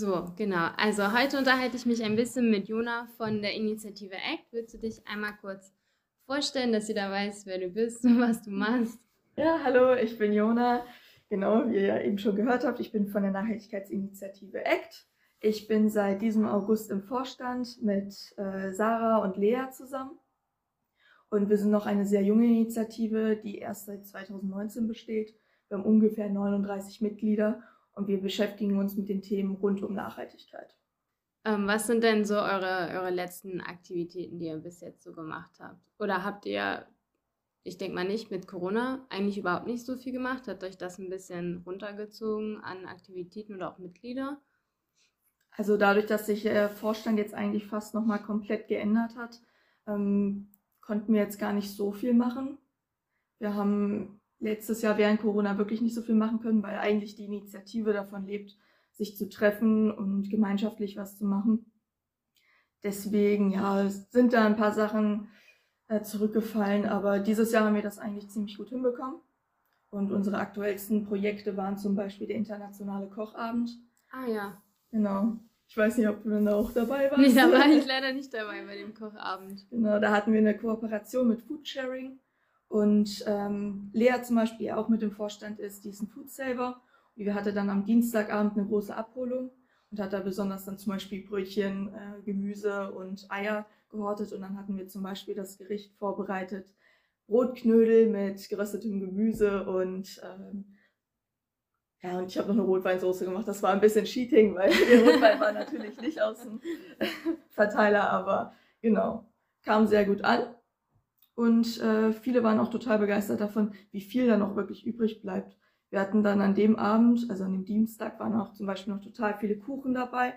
So, genau. Also heute unterhalte ich mich ein bisschen mit Jona von der Initiative ACT. Willst du dich einmal kurz vorstellen, dass jeder weiß, wer du bist und was du machst? Ja, hallo, ich bin Jona. Genau, wie ihr eben schon gehört habt, ich bin von der Nachhaltigkeitsinitiative ACT. Ich bin seit diesem August im Vorstand mit äh, Sarah und Lea zusammen. Und wir sind noch eine sehr junge Initiative, die erst seit 2019 besteht. Wir haben ungefähr 39 Mitglieder und wir beschäftigen uns mit den Themen rund um Nachhaltigkeit. Ähm, was sind denn so eure, eure letzten Aktivitäten, die ihr bis jetzt so gemacht habt? Oder habt ihr, ich denke mal nicht, mit Corona eigentlich überhaupt nicht so viel gemacht? Hat euch das ein bisschen runtergezogen an Aktivitäten oder auch Mitglieder? Also dadurch, dass sich der Vorstand jetzt eigentlich fast nochmal komplett geändert hat, ähm, konnten wir jetzt gar nicht so viel machen. Wir haben letztes Jahr während Corona wirklich nicht so viel machen können, weil eigentlich die Initiative davon lebt, sich zu treffen und gemeinschaftlich was zu machen. Deswegen, ja, sind da ein paar Sachen äh, zurückgefallen, aber dieses Jahr haben wir das eigentlich ziemlich gut hinbekommen. Und unsere aktuellsten Projekte waren zum Beispiel der internationale Kochabend. Ah ja. Genau. Ich weiß nicht, ob du dann auch dabei warst. Nee, da war ich leider nicht dabei bei dem Kochabend. Genau, da hatten wir eine Kooperation mit Foodsharing. Und ähm, Lea zum Beispiel, die auch mit dem Vorstand ist, die ist ein Foodsaver. Und wir hatte dann am Dienstagabend eine große Abholung und hat da besonders dann zum Beispiel Brötchen, äh, Gemüse und Eier gehortet. Und dann hatten wir zum Beispiel das Gericht vorbereitet. Brotknödel mit geröstetem Gemüse und ähm, ja, und ich habe noch eine Rotweinsoße gemacht. Das war ein bisschen Cheating, weil der Rotwein war natürlich nicht aus dem Verteiler, aber genau, kam sehr gut an. Und äh, viele waren auch total begeistert davon, wie viel da noch wirklich übrig bleibt. Wir hatten dann an dem Abend, also an dem Dienstag, waren auch zum Beispiel noch total viele Kuchen dabei.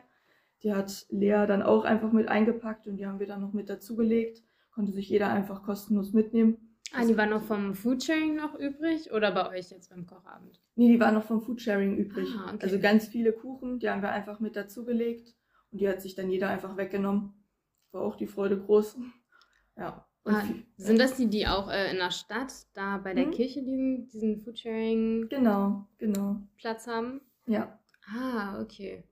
Die hat Lea dann auch einfach mit eingepackt und die haben wir dann noch mit dazugelegt. Konnte sich jeder einfach kostenlos mitnehmen. Ah, die waren noch vom Foodsharing noch übrig oder bei euch jetzt beim Kochabend? Nee, die waren noch vom Foodsharing übrig. Ah, okay. Also ganz viele Kuchen, die haben wir einfach mit dazugelegt und die hat sich dann jeder einfach weggenommen. War auch die Freude groß. Ja. Und Ah, sind das die, die auch äh, in der Stadt, da bei der Mhm. Kirche diesen, diesen Foodsharing-Platz Genau, genau. haben? Ja. Ah, okay.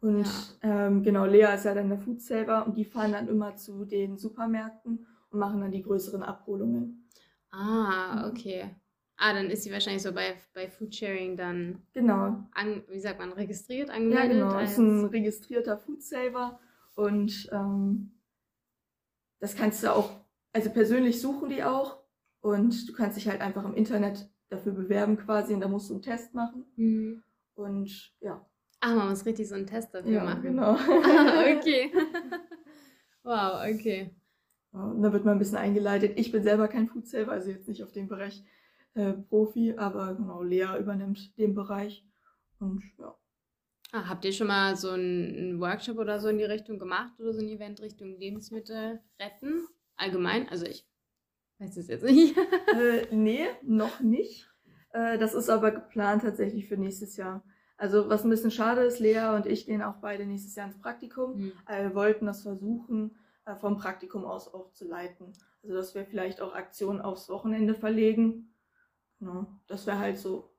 Und ähm, genau, Lea ist ja dann der Foodsaver und die fahren dann immer zu den Supermärkten und machen dann die größeren Abholungen. Ah, Mhm. okay. Ah, dann ist sie wahrscheinlich so bei, bei Foodsharing dann, Genau. an, wie sagt man, registriert, Ja, angemeldet? genau. als- Ist ein registrierter Foodsaver und ähm, das kannst du auch, also persönlich suchen die auch und du kannst dich halt einfach im Internet dafür bewerben quasi und da musst du einen Test machen Mhm. und ja. Ah, man muss richtig so einen Test dafür Ja, machen. genau. Ah, okay. wow, okay. Ja, und dann wird man ein bisschen eingeleitet. Ich bin selber kein Foodsaver, also jetzt nicht auf dem Bereich äh, Profi, aber genau, Lea übernimmt den Bereich und ja. Ah, habt ihr schon mal so einen, Workshop oder so in die Richtung gemacht oder so ein Event Richtung Lebensmittel retten? Allgemein? Also ich weiß es jetzt nicht. äh, nee, noch nicht. Äh, das ist aber geplant tatsächlich für nächstes Jahr. Also was ein bisschen schade ist, Lea und ich gehen auch beide nächstes Jahr ins Praktikum. Hm. Äh, Wir wollten das versuchen, äh, vom Praktikum aus auch zu leiten. Also dass wir vielleicht auch Aktionen aufs Wochenende verlegen. Ja, das wäre halt so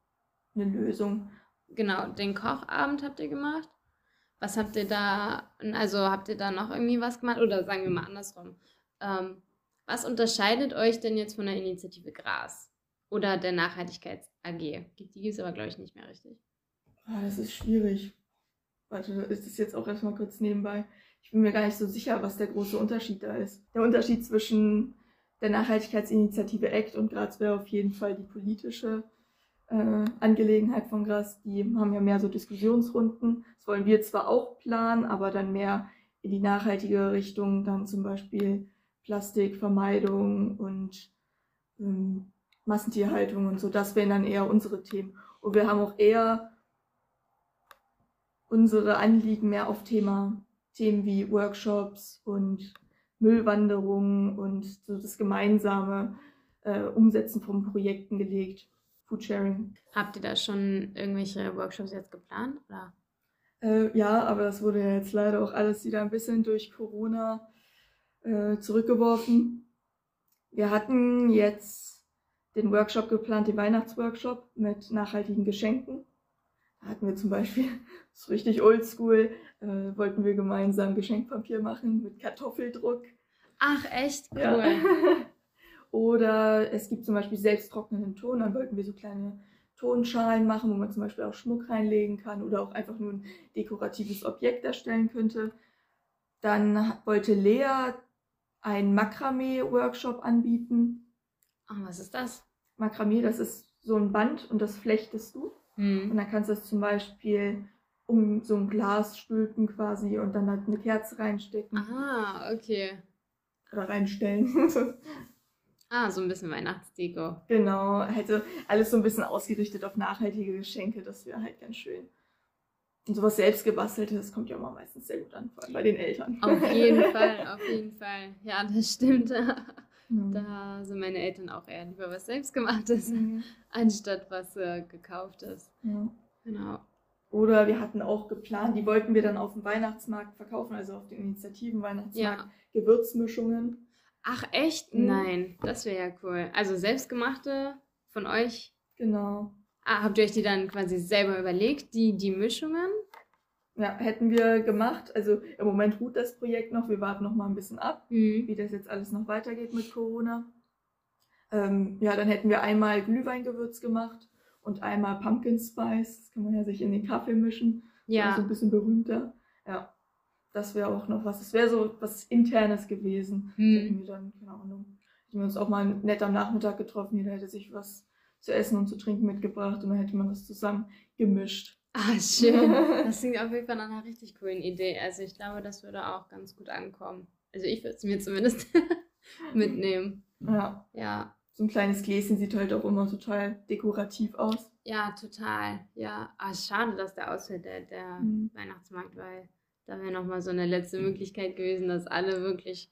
eine Lösung. Genau, den Kochabend habt ihr gemacht. Was habt ihr da, also habt ihr da noch irgendwie was gemacht? Oder sagen wir mal andersrum. Ähm, was unterscheidet euch denn jetzt von der Initiative Gras oder der Nachhaltigkeits AG? Die gibt es aber, glaube ich, nicht mehr richtig. Ah, das ist schwierig. Warte, ist das jetzt auch erstmal kurz nebenbei. Ich bin mir gar nicht so sicher, was der große Unterschied da ist. Der Unterschied zwischen der Nachhaltigkeitsinitiative ACT und Graz wäre auf jeden Fall die politische äh, Angelegenheit von Graz. Die haben ja mehr so Diskussionsrunden. Das wollen wir zwar auch planen, aber dann mehr in die nachhaltige Richtung, dann zum Beispiel Plastikvermeidung und ähm, Massentierhaltung und so. Das wären dann eher unsere Themen. Und wir haben auch eher unsere Anliegen mehr auf Thema, Themen wie Workshops und Müllwanderungen und so das gemeinsame äh, Umsetzen von Projekten gelegt. Foodsharing. Habt ihr da schon irgendwelche Workshops jetzt geplant? Oder? Äh, ja, aber das wurde ja jetzt leider auch alles wieder ein bisschen durch Corona äh, zurückgeworfen. Wir hatten jetzt den Workshop geplant, den Weihnachtsworkshop mit nachhaltigen Geschenken. Da hatten wir zum Beispiel, das ist richtig oldschool, äh, wollten wir gemeinsam Geschenkpapier machen mit Kartoffeldruck. Ach, echt cool. Ja. Oder es gibt zum Beispiel selbsttrocknenden Ton, dann wollten wir so kleine Tonschalen machen, wo man zum Beispiel auch Schmuck reinlegen kann oder auch einfach nur ein dekoratives Objekt erstellen könnte. Dann wollte Lea einen Makramee-Workshop anbieten. Ach, was ist das? Makramee, das ist so ein Band und das flechtest du. Hm. Und dann kannst du es zum Beispiel um so ein Glas stülpen quasi und dann halt eine Kerze reinstecken Ah, okay. oder reinstellen. Ah, so ein bisschen Weihnachtsdeko. genau, hätte alles so ein bisschen ausgerichtet auf nachhaltige Geschenke, das wäre halt ganz schön. Und sowas selbst gebasteltes kommt ja immer meistens sehr gut an, vor allem bei den Eltern. Auf jeden Fall, auf jeden Fall. Ja, das stimmt. Mhm. Da sind meine Eltern auch eher lieber was selbstgemachtes, Mhm. anstatt was äh, gekauftes. Ja. Genau. Oder wir hatten auch geplant, die wollten wir dann auf dem Weihnachtsmarkt verkaufen, also auf den Initiativen Weihnachtsmarkt, Ja. Gewürzmischungen. Ach, echt? Mhm. Nein, das wäre ja cool. Also selbstgemachte von euch. Genau. Ah, habt ihr euch die dann quasi selber überlegt, die, die Mischungen? Ja, hätten wir gemacht. Also im Moment ruht das Projekt noch. Wir warten noch mal ein bisschen ab, Mhm. wie das jetzt alles noch weitergeht mit Corona. Ähm, ja, dann hätten wir einmal Glühweingewürz gemacht und einmal Pumpkin Spice. Das kann man ja sich in den Kaffee mischen. So Ja. ein bisschen berühmter. Ja, das wäre auch noch was. Das wäre so was Internes gewesen. Das Hm. hätten wir dann, keine Ahnung, hätten wir uns auch mal nett am Nachmittag getroffen. Jeder hätte sich was zu essen und zu trinken mitgebracht und dann hätte man das zusammen gemischt. Ah, schön. Das klingt auf jeden Fall nach einer richtig coolen Idee. Also ich glaube, das würde auch ganz gut ankommen. Also ich würde es mir zumindest mitnehmen. Ja, Ja, so ein kleines Gläschen sieht halt auch immer total dekorativ aus. ja, total. Ja, ah, schade, dass der ausfällt, der, der Mhm. Weihnachtsmarkt, weil da wäre nochmal so eine letzte Möglichkeit gewesen, dass alle wirklich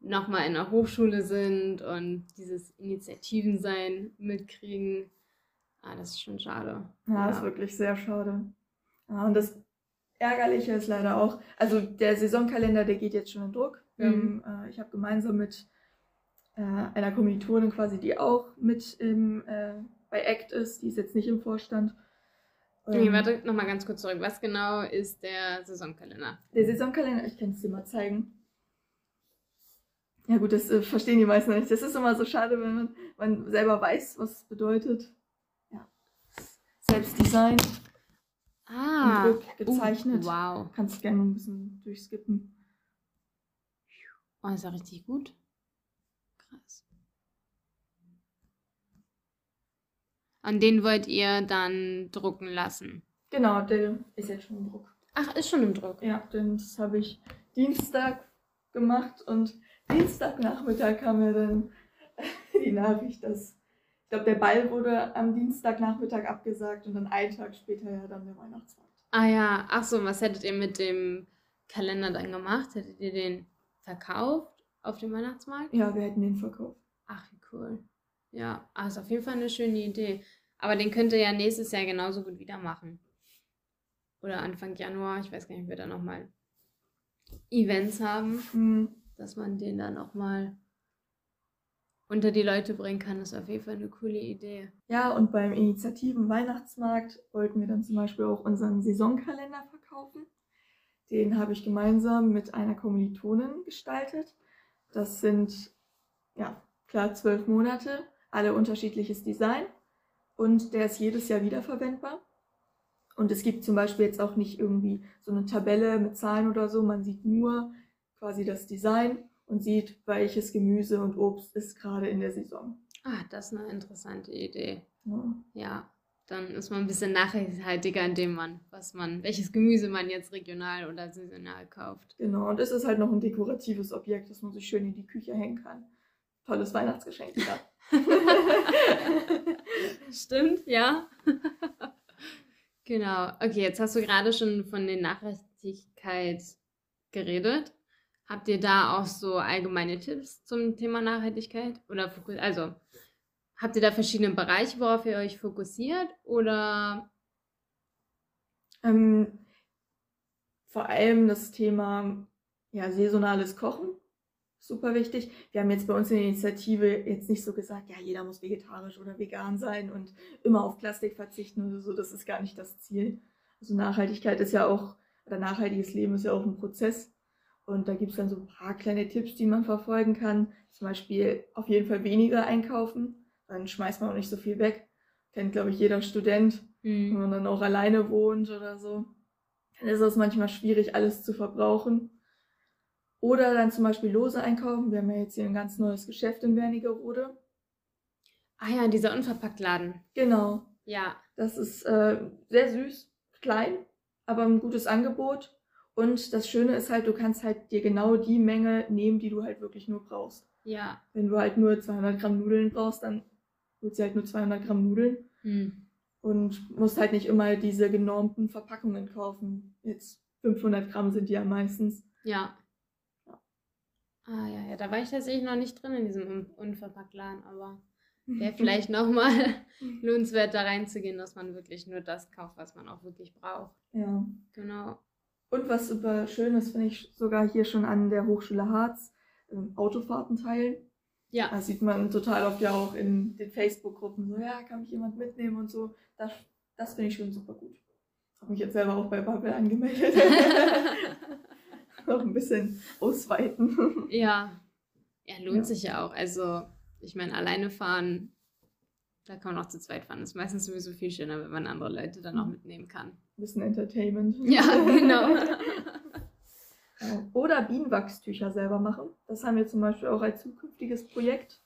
nochmal in der Hochschule sind und dieses Initiativensein mitkriegen. Ah, das ist schon schade. Ja, ist wirklich sehr schade. Ja, und das Ärgerliche ist leider auch, also der Saisonkalender, der geht jetzt schon in Druck. Mhm. haben, äh, ich habe gemeinsam mit äh, einer Kommilitonin quasi, die auch mit im, äh, bei ACT ist, die ist jetzt nicht im Vorstand. Ähm, warte, nochmal ganz kurz zurück. Was genau ist der Saisonkalender? Der Saisonkalender, ich kann es dir mal zeigen. Ja gut, das äh, verstehen die meisten nicht. Das ist immer so schade, wenn man, man selber weiß, was es bedeutet. Ja. Selbst Design, Ah, Druck, gezeichnet. Uh, wow. kannst gerne ein bisschen durchskippen. Oh, ist ja richtig gut. Krass. Und den wollt ihr dann drucken lassen? Genau, der ist jetzt schon im Druck. Ach, ist schon im Druck. Ja, denn das habe ich Dienstag gemacht und Dienstagnachmittag kam mir dann die Nachricht, dass ich glaube, der Ball wurde am Dienstagnachmittag abgesagt und dann einen Tag später ja dann der Weihnachtsmarkt. Ah ja, ach so, was hättet ihr mit dem Kalender dann gemacht? Hättet ihr den verkauft auf dem Weihnachtsmarkt? Ja, wir hätten den verkauft. Ach, wie cool. Ja, ist auf jeden Fall eine schöne Idee. Aber den könnt ihr ja nächstes Jahr genauso gut wieder machen. Oder Anfang Januar, ich weiß gar nicht, ob wir da nochmal Events haben, Hm, dass man den dann nochmal unter die Leute bringen kann. Das ist auf jeden Fall eine coole Idee. Ja, und beim Initiativen Weihnachtsmarkt wollten wir dann zum Beispiel auch unseren Saisonkalender verkaufen. Den habe ich gemeinsam mit einer Kommilitonin gestaltet. Das sind, ja, klar, zwölf Monate, alle unterschiedliches Design. Und der ist jedes Jahr wiederverwendbar. Und es gibt zum Beispiel jetzt auch nicht irgendwie so eine Tabelle mit Zahlen oder so. Man sieht nur quasi das Design und sieht, welches Gemüse und Obst ist gerade in der Saison. Ah, das ist eine interessante Idee. Ja. Ja, dann ist man ein bisschen nachhaltiger, indem man, was man, welches Gemüse man jetzt regional oder saisonal kauft. Genau, und es ist halt noch ein dekoratives Objekt, das man sich schön in die Küche hängen kann. Tolles Weihnachtsgeschenk wieder. Stimmt, ja. genau. Okay, jetzt hast du gerade schon von der Nachhaltigkeit geredet. Habt ihr da auch so allgemeine Tipps zum Thema Nachhaltigkeit? Oder also habt ihr da verschiedene Bereiche, worauf ihr euch fokussiert? Oder ähm, vor allem das Thema ja, saisonales Kochen. Super wichtig. Wir haben jetzt bei uns in der Initiative jetzt nicht so gesagt, ja, jeder muss vegetarisch oder vegan sein und immer auf Plastik verzichten oder so. Das ist gar nicht das Ziel. Also Nachhaltigkeit ist ja auch, oder nachhaltiges Leben ist ja auch ein Prozess. Und da gibt es dann so ein paar kleine Tipps, die man verfolgen kann. Zum Beispiel auf jeden Fall weniger einkaufen. Dann schmeißt man auch nicht so viel weg. Kennt, glaube ich, jeder Student, mhm. wenn man dann auch alleine wohnt oder so. Dann ist es manchmal schwierig, alles zu verbrauchen. Oder dann zum Beispiel lose einkaufen. Wir haben ja jetzt hier ein ganz neues Geschäft in Wernigerode. Ah ja, dieser Unverpacktladen. Genau. Ja. Das ist äh, sehr süß, klein, aber ein gutes Angebot. Und das Schöne ist halt, du kannst halt dir genau die Menge nehmen, die du halt wirklich nur brauchst. Ja. Wenn du halt nur 200 Gramm Nudeln brauchst, dann holst du halt nur 200 Gramm Nudeln. Hm. Und musst halt nicht immer diese genormten Verpackungen kaufen. Jetzt 500 Gramm sind die ja meistens. Ja. Ah ja, ja, da war ich tatsächlich noch nicht drin in diesem Unverpacktladen, aber wäre vielleicht nochmal lohnenswert, da reinzugehen, dass man wirklich nur das kauft, was man auch wirklich braucht. Ja. Genau. Und was super schön ist, finde ich sogar hier schon an der Hochschule Harz, ähm, Autofahrten teilen. Ja. Das sieht man total oft ja auch in den Facebook-Gruppen, so, ja, kann mich jemand mitnehmen und so. Das, das finde ich schon super gut. Habe mich jetzt selber auch bei Bubble angemeldet. noch ein bisschen ausweiten. Ja, ja lohnt ja. sich ja auch. Also, ich meine, alleine fahren, da kann man auch zu zweit fahren. Das ist meistens sowieso viel schöner, wenn man andere Leute dann auch mhm. mitnehmen kann. Ein bisschen Entertainment. Ja, genau. Oder Bienenwachstücher selber machen. Das haben wir zum Beispiel auch als zukünftiges Projekt.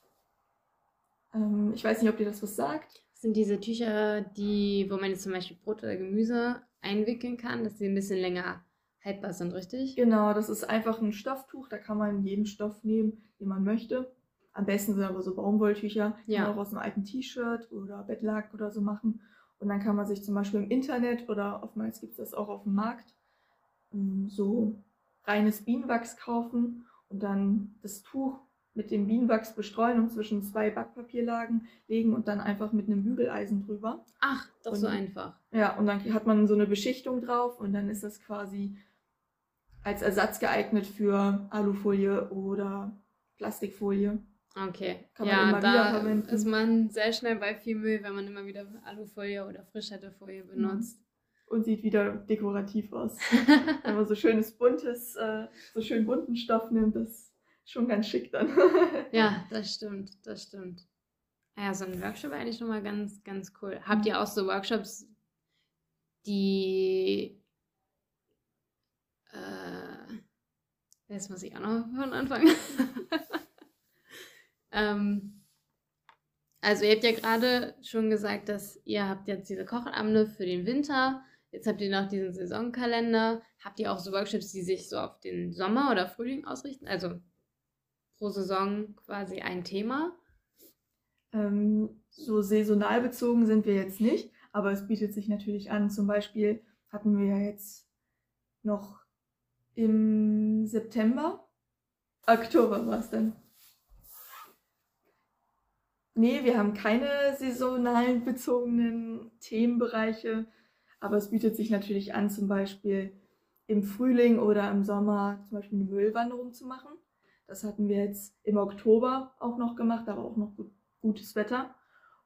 Ähm, ich weiß nicht, ob dir das was sagt. Das sind diese Tücher, die, wo man jetzt zum Beispiel Brot oder Gemüse einwickeln kann, dass sie ein bisschen länger haltbar sind, richtig? Genau, das ist einfach ein Stofftuch, da kann man jeden Stoff nehmen, den man möchte. Am besten sind aber so Baumwolltücher, ja. kann man auch aus einem alten T-Shirt oder Bettlaken oder so machen. Und dann kann man sich zum Beispiel im Internet oder oftmals gibt es das auch auf dem Markt ähm, so reines Bienenwachs kaufen und dann das Tuch mit dem Bienenwachs bestreuen und zwischen zwei Backpapierlagen legen und dann einfach mit einem Bügeleisen drüber. Ach, doch und, so einfach. Ja, und dann hat man so eine Beschichtung drauf und dann ist das quasi als Ersatz geeignet für Alufolie oder Plastikfolie. Okay. Kann man ja, immer da wieder verwenden. ist man sehr schnell bei viel Müll, wenn man immer wieder Alufolie oder Frischhaltefolie mhm. benutzt. Und sieht wieder dekorativ aus. wenn man so schönes buntes, äh, so schön bunten Stoff nimmt, das ist schon ganz schick dann. ja, das stimmt, das stimmt. Ja, so ein Workshop eigentlich nochmal ganz, ganz cool. Habt ihr auch so Workshops, die Jetzt muss ich auch noch von Anfang. ähm, also ihr habt ja gerade schon gesagt, dass ihr habt jetzt diese Kochabende für den Winter. Jetzt habt ihr noch diesen Saisonkalender. Habt ihr auch so Workshops, die sich so auf den Sommer oder Frühling ausrichten? Also pro Saison quasi ein Thema? Ähm, so saisonal bezogen sind wir jetzt nicht, aber es bietet sich natürlich an. Zum Beispiel hatten wir ja jetzt noch im September. Oktober war es dann. Nee, wir haben keine saisonalen bezogenen Themenbereiche, aber es bietet sich natürlich an, zum Beispiel im Frühling oder im Sommer zum Beispiel eine Müllwanderung zu machen. Das hatten wir jetzt im Oktober auch noch gemacht, aber auch noch gut, gutes Wetter.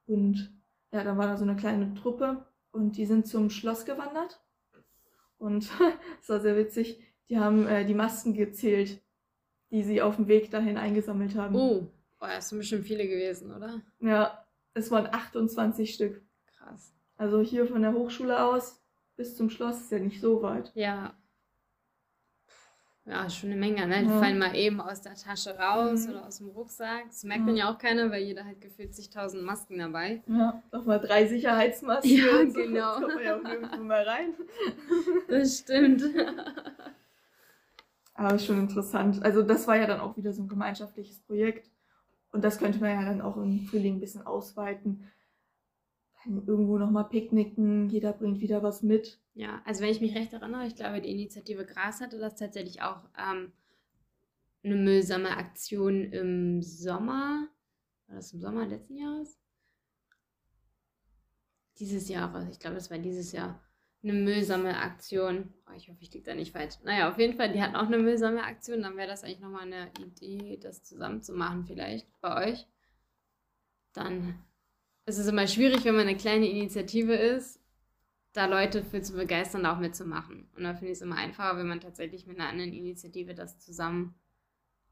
Und ja, da war da so eine kleine Truppe und die sind zum Schloss gewandert. Und es war sehr witzig. Die haben äh, die Masken gezählt, die sie auf dem Weg dahin eingesammelt haben. Oh, oh das sind bestimmt viele gewesen, oder? Ja, es waren 28 Stück. Krass. Also hier von der Hochschule aus bis zum Schloss ist ja nicht so weit. Ja. Ja, schon eine Menge, ne? Die ja. fallen mal eben aus der Tasche raus mhm. oder aus dem Rucksack. Das merkt ja. dann ja auch keiner, weil jeder hat gefühlt zigtausend Masken dabei. Ja, nochmal drei Sicherheitsmasken. Ja, genau. So. kommt man ja auch nirgendwo mal rein. Das stimmt. Aber schon interessant. Also das war ja dann auch wieder so ein gemeinschaftliches Projekt. Und das könnte man ja dann auch im Frühling ein bisschen ausweiten. Dann irgendwo nochmal picknicken, jeder bringt wieder was mit. Ja, also wenn ich mich recht erinnere, ich glaube, die Initiative Gras hatte das tatsächlich auch ähm, eine müllsame Aktion im Sommer. War das im Sommer letzten Jahres? Dieses Jahres, ich glaube, das war dieses Jahr. Eine Müllsammelaktion. Oh, ich hoffe, ich liege da nicht falsch. Naja, auf jeden Fall, die hatten auch eine Müllsammelaktion. Dann wäre das eigentlich nochmal eine Idee, das zusammen zu machen, vielleicht bei euch. Dann ist es immer schwierig, wenn man eine kleine Initiative ist, da Leute für zu begeistern, auch mitzumachen. Und da finde ich es immer einfacher, wenn man tatsächlich mit einer anderen Initiative das zusammen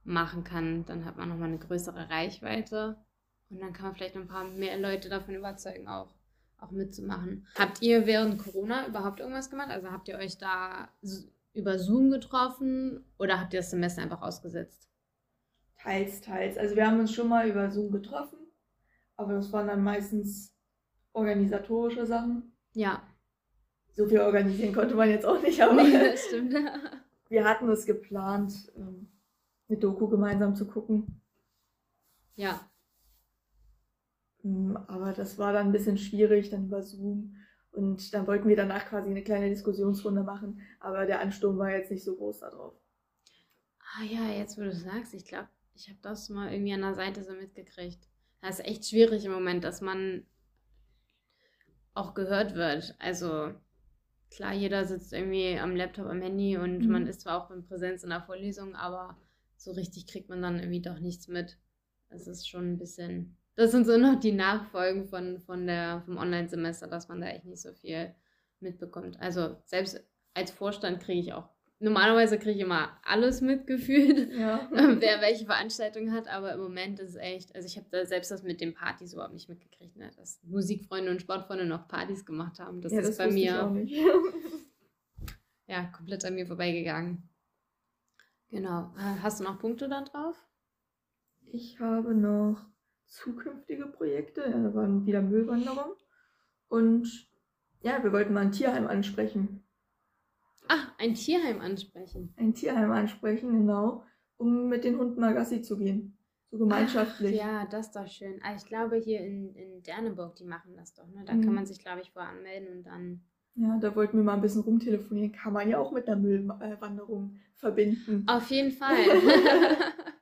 machen kann. Dann hat man nochmal eine größere Reichweite. Und dann kann man vielleicht ein paar mehr Leute davon überzeugen, auch auch mitzumachen. Habt ihr während Corona überhaupt irgendwas gemacht? Also habt ihr euch da über Zoom getroffen oder habt ihr das Semester einfach ausgesetzt? Teils, teils. Also wir haben uns schon mal über Zoom getroffen, aber das waren dann meistens organisatorische Sachen. Ja. So viel organisieren konnte man jetzt auch nicht, aber nee, das stimmt. wir hatten es geplant, ähm, eine Doku gemeinsam zu gucken. Ja. Hm, aber das war dann ein bisschen schwierig, dann über Zoom. Und dann wollten wir danach quasi eine kleine Diskussionsrunde machen, aber der Ansturm war jetzt nicht so groß darauf. Ah ja, jetzt wo du sagst, ich glaube, ich habe das mal irgendwie an der Seite so mitgekriegt. Das ist echt schwierig im Moment, dass man auch gehört wird. Also klar, jeder sitzt irgendwie am Laptop, am Handy und mhm. man ist zwar auch in Präsenz in der Vorlesung, aber so richtig kriegt man dann irgendwie doch nichts mit. Es ist schon ein bisschen das sind so noch die Nachfolgen von, von der, vom Online-Semester, dass man da echt nicht so viel mitbekommt. Also selbst als Vorstand kriege ich auch, normalerweise kriege ich immer alles mitgefühlt, ja. wer welche Veranstaltung hat, aber im Moment ist es echt, also ich habe da selbst das mit den Partys überhaupt nicht mitgekriegt, ne? dass Musikfreunde und Sportfreunde noch Partys gemacht haben. Das ja, ist das bei mir ja komplett an mir vorbeigegangen. Genau. Äh, hast du noch Punkte da drauf? Ich habe noch zukünftige Projekte. Ja, da waren wieder Müllwanderung. Und ja, wir wollten mal ein Tierheim ansprechen. Ach, ein Tierheim ansprechen. Ein Tierheim ansprechen, genau, um mit den Hunden mal Gassi zu gehen. So gemeinschaftlich. Ach, ja, das ist doch schön. Ah, ich glaube, hier in, in Derneburg, die machen das doch. Ne? Da mhm. kann man sich, glaube ich, vorher anmelden und dann. Ja, da wollten wir mal ein bisschen rumtelefonieren. Kann man ja auch mit einer Müllwanderung verbinden. Auf jeden Fall.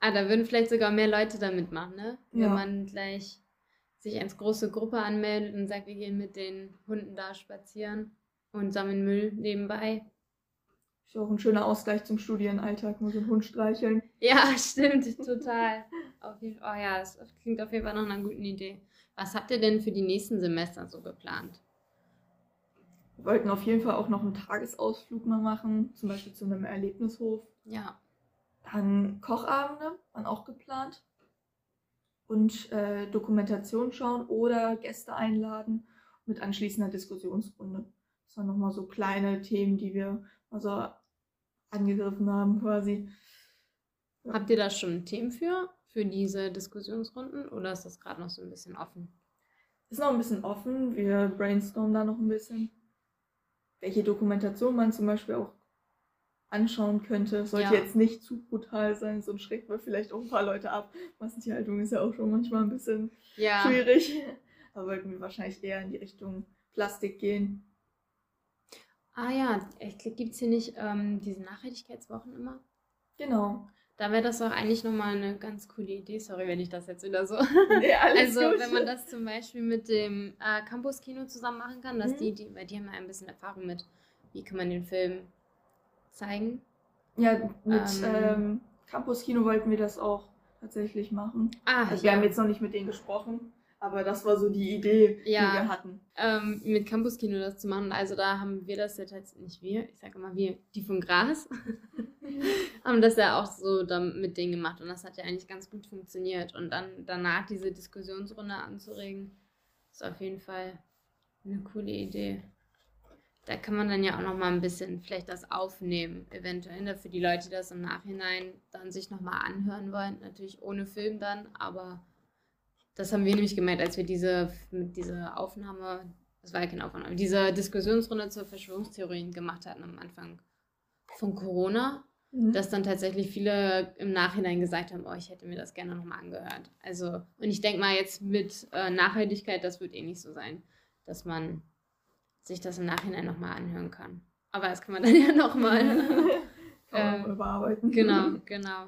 Ah, da würden vielleicht sogar mehr Leute da mitmachen, ne? Wenn ja. man gleich sich als große Gruppe anmeldet und sagt, wir gehen mit den Hunden da spazieren und sammeln Müll nebenbei. Ist auch ein schöner Ausgleich zum Studienalltag, nur so einen Hund streicheln. Ja, stimmt, total. auf jeden, oh ja, das klingt auf jeden Fall nach einer guten Idee. Was habt ihr denn für die nächsten Semester so geplant? Wir wollten auf jeden Fall auch noch einen Tagesausflug mal machen, zum Beispiel zu einem Erlebnishof. Ja. Dann Kochabende waren auch geplant. Und äh, Dokumentation schauen oder Gäste einladen mit anschließender Diskussionsrunde. Das waren nochmal so kleine Themen, die wir also angegriffen haben quasi. Ja. Habt ihr da schon Themen für, für diese Diskussionsrunden oder ist das gerade noch so ein bisschen offen? Ist noch ein bisschen offen. Wir brainstormen da noch ein bisschen. Welche Dokumentation man zum Beispiel auch anschauen könnte. Sollte ja. jetzt nicht zu brutal sein, sonst schreckt man vielleicht auch ein paar Leute ab. Massentierhaltung ist ja auch schon manchmal ein bisschen ja. schwierig. Aber wollten wir wahrscheinlich eher in die Richtung Plastik gehen. Ah ja, gibt es hier nicht ähm, diese Nachhaltigkeitswochen immer? Genau. Da wäre das auch eigentlich nochmal eine ganz coole Idee. Sorry, wenn ich das jetzt wieder so. Nee, also, gut. wenn man das zum Beispiel mit dem äh, Campus-Kino zusammen machen kann, dass mhm. die, die, weil die haben ja ein bisschen Erfahrung mit, wie kann man den Film zeigen. Ja, mit ähm, ähm, Campus Kino wollten wir das auch tatsächlich machen. Ah, also wir haben jetzt noch nicht mit denen gesprochen, aber das war so die Idee, ja, die wir hatten. Ähm, mit Campus Kino das zu machen. Also da haben wir das ja tatsächlich nicht wir, ich sage immer wir, die von Gras, haben das ja auch so mit denen gemacht und das hat ja eigentlich ganz gut funktioniert. Und dann danach diese Diskussionsrunde anzuregen, ist auf jeden Fall eine coole Idee da kann man dann ja auch noch mal ein bisschen vielleicht das aufnehmen, eventuell ne, für die Leute, die das im Nachhinein dann sich noch mal anhören wollen, natürlich ohne Film dann, aber das haben wir nämlich gemerkt, als wir diese mit dieser Aufnahme, das war ja keine Aufnahme, diese Diskussionsrunde zur Verschwörungstheorien gemacht hatten am Anfang von Corona, mhm. dass dann tatsächlich viele im Nachhinein gesagt haben, oh, ich hätte mir das gerne noch mal angehört. Also und ich denke mal jetzt mit äh, Nachhaltigkeit, das wird eh nicht so sein, dass man sich das im Nachhinein nochmal anhören kann. Aber das kann man dann ja nochmal ähm, überarbeiten. Genau, genau.